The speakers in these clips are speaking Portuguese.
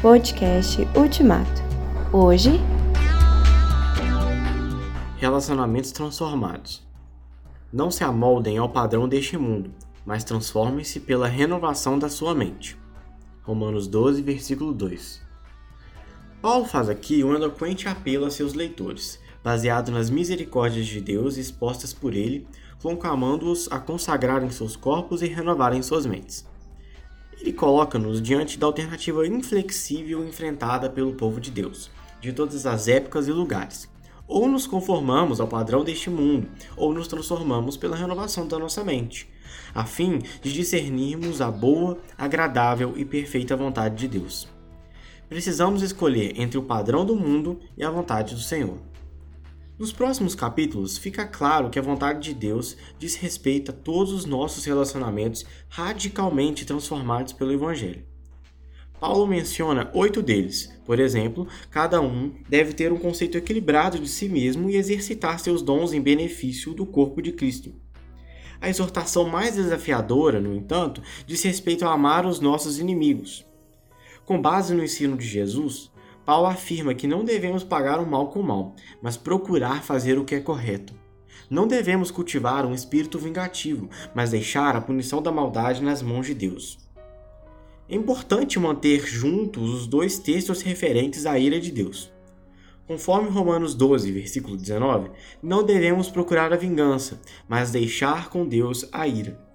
Podcast Ultimato. Hoje. Relacionamentos transformados. Não se amoldem ao padrão deste mundo, mas transformem-se pela renovação da sua mente. Romanos 12, versículo 2. Paulo faz aqui um eloquente apelo a seus leitores, baseado nas misericórdias de Deus expostas por ele, conclamando-os a consagrarem seus corpos e renovarem suas mentes. Ele coloca-nos diante da alternativa inflexível enfrentada pelo povo de Deus, de todas as épocas e lugares. Ou nos conformamos ao padrão deste mundo, ou nos transformamos pela renovação da nossa mente, a fim de discernirmos a boa, agradável e perfeita vontade de Deus. Precisamos escolher entre o padrão do mundo e a vontade do Senhor. Nos próximos capítulos, fica claro que a vontade de Deus diz respeito a todos os nossos relacionamentos radicalmente transformados pelo Evangelho. Paulo menciona oito deles. Por exemplo, cada um deve ter um conceito equilibrado de si mesmo e exercitar seus dons em benefício do corpo de Cristo. A exortação mais desafiadora, no entanto, diz respeito a amar os nossos inimigos. Com base no ensino de Jesus, Paulo afirma que não devemos pagar o mal com o mal, mas procurar fazer o que é correto. Não devemos cultivar um espírito vingativo, mas deixar a punição da maldade nas mãos de Deus. É importante manter juntos os dois textos referentes à ira de Deus. Conforme Romanos 12, versículo 19, não devemos procurar a vingança, mas deixar com Deus a ira.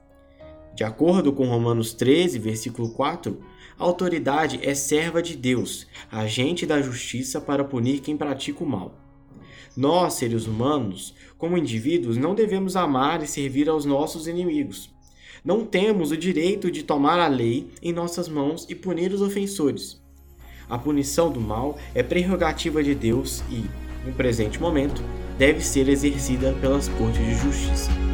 De acordo com Romanos 13, versículo 4, a autoridade é serva de Deus, agente da justiça para punir quem pratica o mal. Nós, seres humanos, como indivíduos, não devemos amar e servir aos nossos inimigos. Não temos o direito de tomar a lei em nossas mãos e punir os ofensores. A punição do mal é prerrogativa de Deus e, no presente momento, deve ser exercida pelas cortes de justiça.